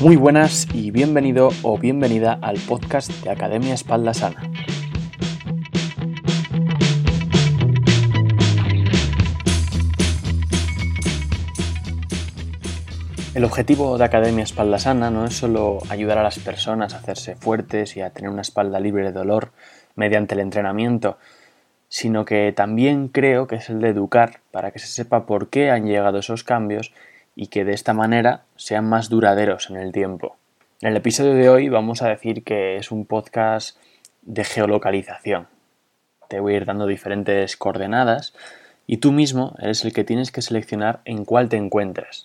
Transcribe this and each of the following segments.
Muy buenas y bienvenido o bienvenida al podcast de Academia Espalda Sana. El objetivo de Academia Espalda Sana no es solo ayudar a las personas a hacerse fuertes y a tener una espalda libre de dolor mediante el entrenamiento, sino que también creo que es el de educar para que se sepa por qué han llegado esos cambios y que de esta manera sean más duraderos en el tiempo. En el episodio de hoy vamos a decir que es un podcast de geolocalización. Te voy a ir dando diferentes coordenadas y tú mismo eres el que tienes que seleccionar en cuál te encuentras.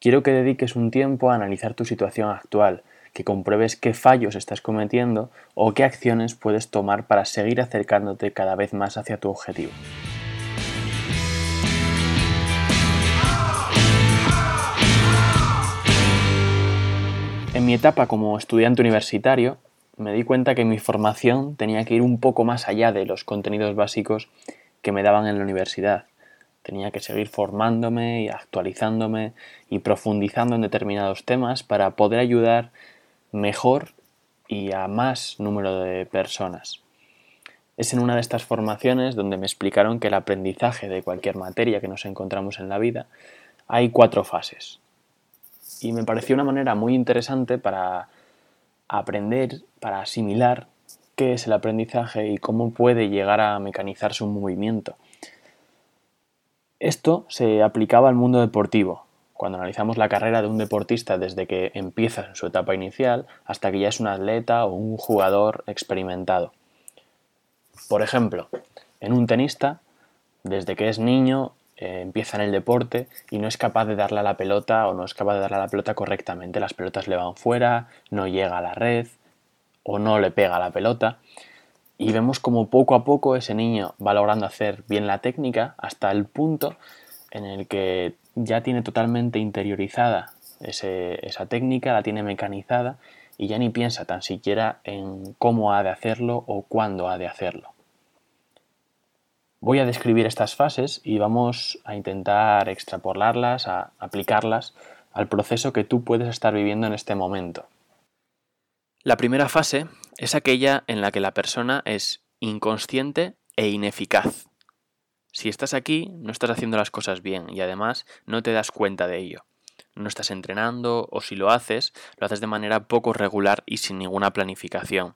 Quiero que dediques un tiempo a analizar tu situación actual, que compruebes qué fallos estás cometiendo o qué acciones puedes tomar para seguir acercándote cada vez más hacia tu objetivo. En mi etapa como estudiante universitario, me di cuenta que mi formación tenía que ir un poco más allá de los contenidos básicos que me daban en la universidad. Tenía que seguir formándome y actualizándome y profundizando en determinados temas para poder ayudar mejor y a más número de personas. Es en una de estas formaciones donde me explicaron que el aprendizaje de cualquier materia que nos encontramos en la vida hay cuatro fases y me pareció una manera muy interesante para aprender, para asimilar qué es el aprendizaje y cómo puede llegar a mecanizarse un movimiento. Esto se aplicaba al mundo deportivo. Cuando analizamos la carrera de un deportista desde que empieza en su etapa inicial hasta que ya es un atleta o un jugador experimentado. Por ejemplo, en un tenista, desde que es niño eh, empieza en el deporte y no es capaz de darle a la pelota o no es capaz de darle a la pelota correctamente. Las pelotas le van fuera, no llega a la red o no le pega la pelota. Y vemos como poco a poco ese niño va logrando hacer bien la técnica hasta el punto en el que ya tiene totalmente interiorizada esa técnica, la tiene mecanizada y ya ni piensa tan siquiera en cómo ha de hacerlo o cuándo ha de hacerlo. Voy a describir estas fases y vamos a intentar extrapolarlas, a aplicarlas al proceso que tú puedes estar viviendo en este momento. La primera fase es aquella en la que la persona es inconsciente e ineficaz. Si estás aquí, no estás haciendo las cosas bien y además no te das cuenta de ello. No estás entrenando o si lo haces, lo haces de manera poco regular y sin ninguna planificación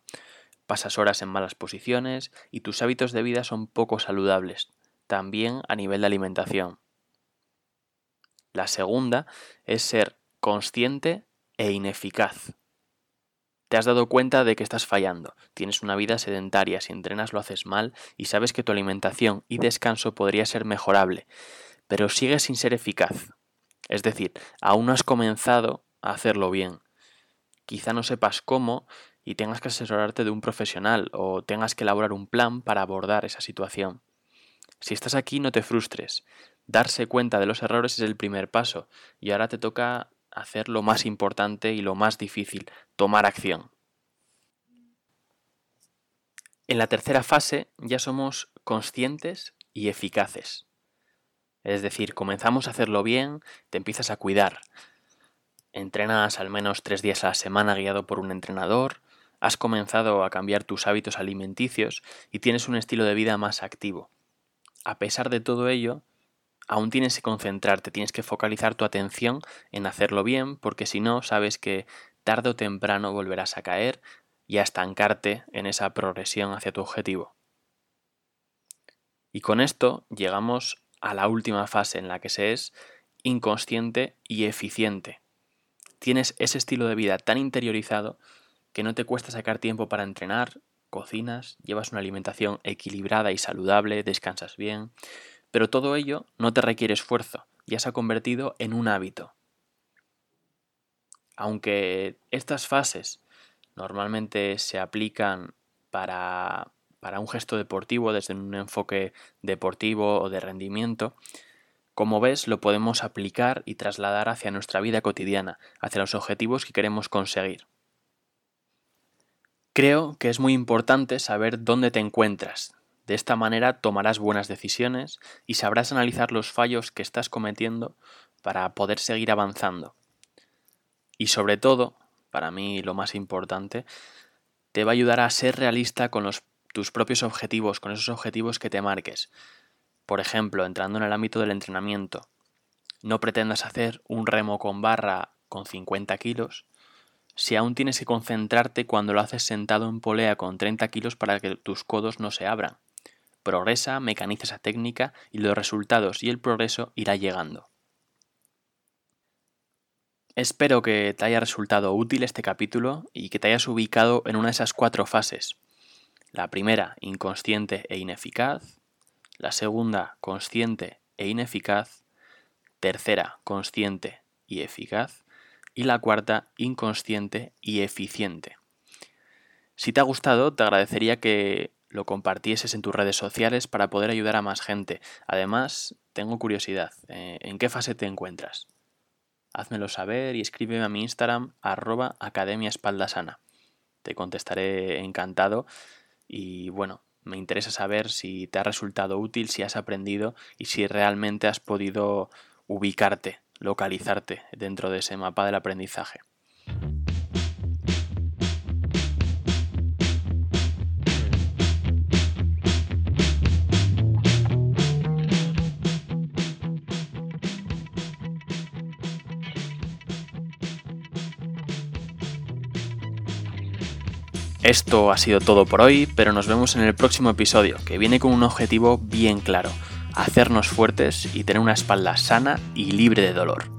pasas horas en malas posiciones y tus hábitos de vida son poco saludables, también a nivel de alimentación. La segunda es ser consciente e ineficaz. Te has dado cuenta de que estás fallando, tienes una vida sedentaria, si entrenas lo haces mal y sabes que tu alimentación y descanso podría ser mejorable, pero sigues sin ser eficaz. Es decir, aún no has comenzado a hacerlo bien. Quizá no sepas cómo y tengas que asesorarte de un profesional o tengas que elaborar un plan para abordar esa situación. Si estás aquí, no te frustres. Darse cuenta de los errores es el primer paso y ahora te toca hacer lo más importante y lo más difícil, tomar acción. En la tercera fase ya somos conscientes y eficaces. Es decir, comenzamos a hacerlo bien, te empiezas a cuidar. Entrenas al menos tres días a la semana guiado por un entrenador, has comenzado a cambiar tus hábitos alimenticios y tienes un estilo de vida más activo. A pesar de todo ello, aún tienes que concentrarte, tienes que focalizar tu atención en hacerlo bien, porque si no, sabes que tarde o temprano volverás a caer y a estancarte en esa progresión hacia tu objetivo. Y con esto llegamos a la última fase en la que se es inconsciente y eficiente. Tienes ese estilo de vida tan interiorizado que no te cuesta sacar tiempo para entrenar, cocinas, llevas una alimentación equilibrada y saludable, descansas bien, pero todo ello no te requiere esfuerzo, ya se ha convertido en un hábito. Aunque estas fases normalmente se aplican para, para un gesto deportivo desde un enfoque deportivo o de rendimiento, como ves, lo podemos aplicar y trasladar hacia nuestra vida cotidiana, hacia los objetivos que queremos conseguir. Creo que es muy importante saber dónde te encuentras. De esta manera tomarás buenas decisiones y sabrás analizar los fallos que estás cometiendo para poder seguir avanzando. Y sobre todo, para mí lo más importante, te va a ayudar a ser realista con tus propios objetivos, con esos objetivos que te marques. Por ejemplo, entrando en el ámbito del entrenamiento, no pretendas hacer un remo con barra con 50 kilos si aún tienes que concentrarte cuando lo haces sentado en polea con 30 kilos para que tus codos no se abran. Progresa, mecaniza esa técnica y los resultados y el progreso irá llegando. Espero que te haya resultado útil este capítulo y que te hayas ubicado en una de esas cuatro fases. La primera, inconsciente e ineficaz. La segunda, consciente e ineficaz. Tercera, consciente y eficaz. Y la cuarta, inconsciente y eficiente. Si te ha gustado, te agradecería que lo compartieses en tus redes sociales para poder ayudar a más gente. Además, tengo curiosidad, eh, ¿en qué fase te encuentras? házmelo saber y escríbeme a mi Instagram arroba academia espaldasana. Te contestaré encantado y bueno, me interesa saber si te ha resultado útil, si has aprendido y si realmente has podido ubicarte, localizarte dentro de ese mapa del aprendizaje. Esto ha sido todo por hoy, pero nos vemos en el próximo episodio, que viene con un objetivo bien claro, hacernos fuertes y tener una espalda sana y libre de dolor.